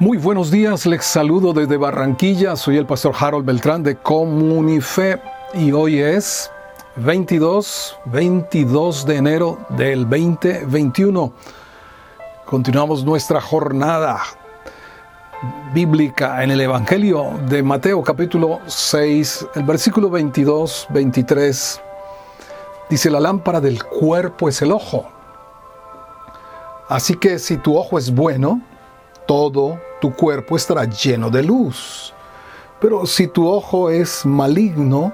Muy buenos días, les saludo desde Barranquilla, soy el pastor Harold Beltrán de Comunife y hoy es 22, 22 de enero del 2021. Continuamos nuestra jornada bíblica en el Evangelio de Mateo capítulo 6, el versículo 22, 23. Dice, la lámpara del cuerpo es el ojo. Así que si tu ojo es bueno, todo tu cuerpo estará lleno de luz. Pero si tu ojo es maligno,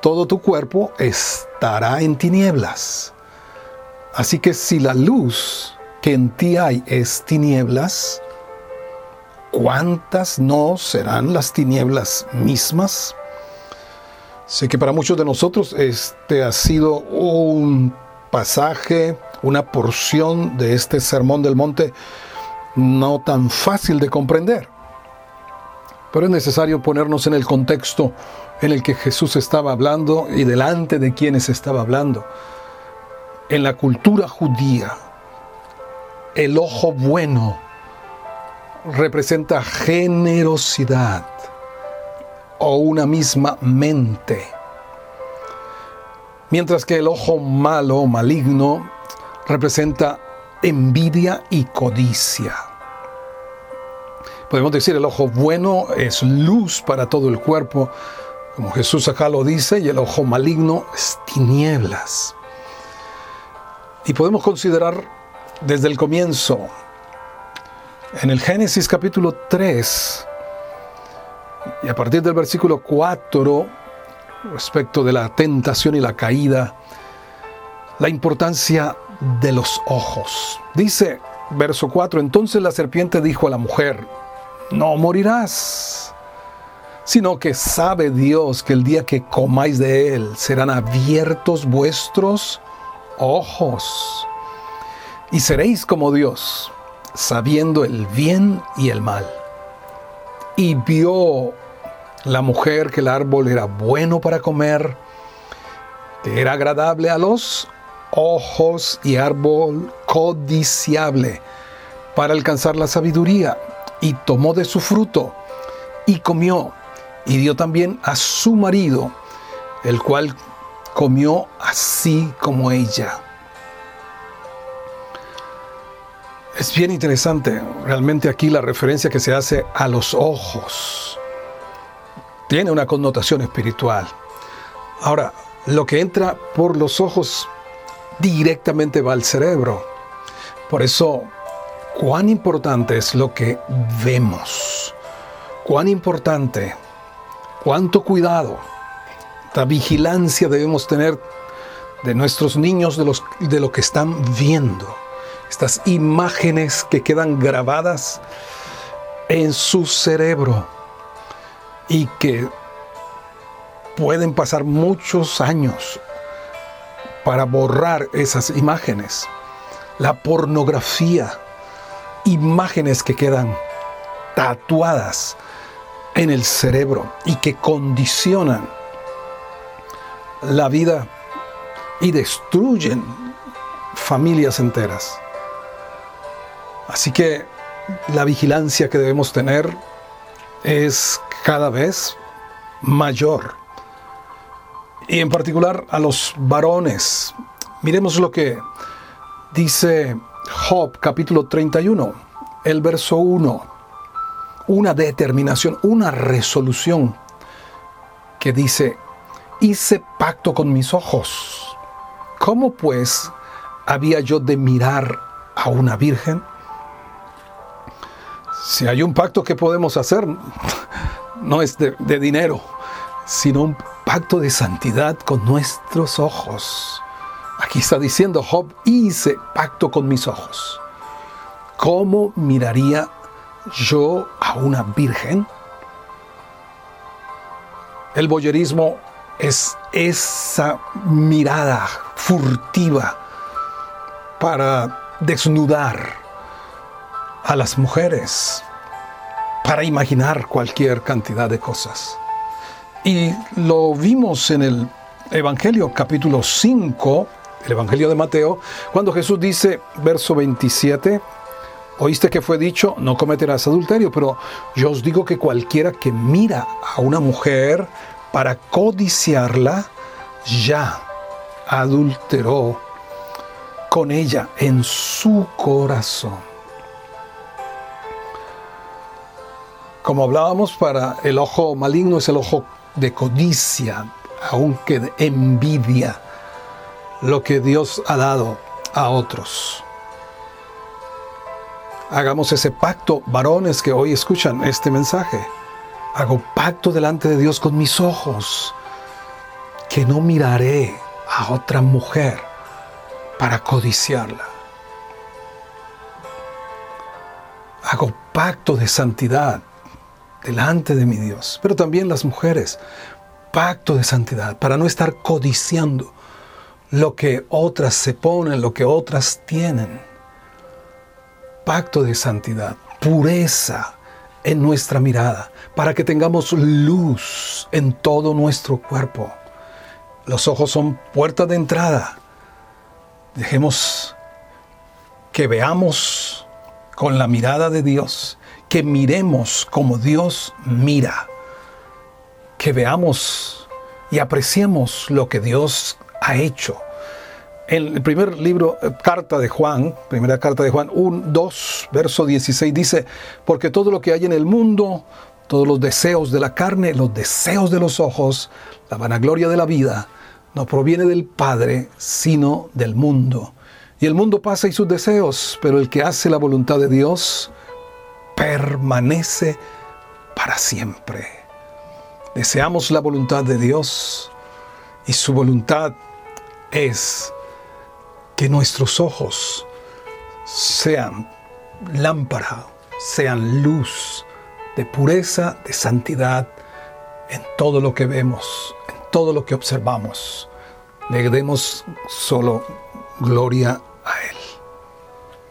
todo tu cuerpo estará en tinieblas. Así que si la luz que en ti hay es tinieblas, ¿cuántas no serán las tinieblas mismas? Sé que para muchos de nosotros este ha sido un pasaje, una porción de este sermón del monte no tan fácil de comprender. Pero es necesario ponernos en el contexto en el que Jesús estaba hablando y delante de quienes estaba hablando. En la cultura judía, el ojo bueno representa generosidad o una misma mente. Mientras que el ojo malo o maligno representa envidia y codicia. Podemos decir el ojo bueno es luz para todo el cuerpo, como Jesús acá lo dice, y el ojo maligno es tinieblas. Y podemos considerar desde el comienzo, en el Génesis capítulo 3, y a partir del versículo 4, respecto de la tentación y la caída, la importancia de los ojos. Dice, verso 4, entonces la serpiente dijo a la mujer, no morirás, sino que sabe Dios que el día que comáis de él serán abiertos vuestros ojos y seréis como Dios, sabiendo el bien y el mal. Y vio la mujer que el árbol era bueno para comer, que era agradable a los ojos y árbol codiciable para alcanzar la sabiduría y tomó de su fruto y comió y dio también a su marido, el cual comió así como ella. Es bien interesante realmente aquí la referencia que se hace a los ojos. Tiene una connotación espiritual. Ahora, lo que entra por los ojos directamente va al cerebro. Por eso cuán importante es lo que vemos, cuán importante, cuánto cuidado, la vigilancia debemos tener de nuestros niños, de, los, de lo que están viendo, estas imágenes que quedan grabadas en su cerebro y que pueden pasar muchos años para borrar esas imágenes. La pornografía imágenes que quedan tatuadas en el cerebro y que condicionan la vida y destruyen familias enteras. Así que la vigilancia que debemos tener es cada vez mayor. Y en particular a los varones. Miremos lo que dice Job capítulo 31, el verso 1, una determinación, una resolución que dice, hice pacto con mis ojos. ¿Cómo pues había yo de mirar a una virgen? Si hay un pacto que podemos hacer, no es de, de dinero, sino un pacto de santidad con nuestros ojos. Aquí está diciendo Job, hice pacto con mis ojos. ¿Cómo miraría yo a una virgen? El boyerismo es esa mirada furtiva para desnudar a las mujeres, para imaginar cualquier cantidad de cosas. Y lo vimos en el Evangelio capítulo 5, el Evangelio de Mateo, cuando Jesús dice, verso 27, Oíste que fue dicho, no cometerás adulterio, pero yo os digo que cualquiera que mira a una mujer para codiciarla, ya adulteró con ella en su corazón. Como hablábamos, para el ojo maligno es el ojo de codicia, aunque de envidia lo que Dios ha dado a otros. Hagamos ese pacto, varones que hoy escuchan este mensaje. Hago pacto delante de Dios con mis ojos, que no miraré a otra mujer para codiciarla. Hago pacto de santidad delante de mi Dios, pero también las mujeres, pacto de santidad, para no estar codiciando lo que otras se ponen, lo que otras tienen pacto de santidad, pureza en nuestra mirada, para que tengamos luz en todo nuestro cuerpo. Los ojos son puerta de entrada. Dejemos que veamos con la mirada de Dios, que miremos como Dios mira, que veamos y apreciemos lo que Dios ha hecho en el primer libro, eh, carta de Juan, primera carta de Juan 1, 2, verso 16, dice, porque todo lo que hay en el mundo, todos los deseos de la carne, los deseos de los ojos, la vanagloria de la vida, no proviene del Padre, sino del mundo. Y el mundo pasa y sus deseos, pero el que hace la voluntad de Dios permanece para siempre. Deseamos la voluntad de Dios y su voluntad es que nuestros ojos sean lámpara, sean luz de pureza, de santidad en todo lo que vemos, en todo lo que observamos. Le demos solo gloria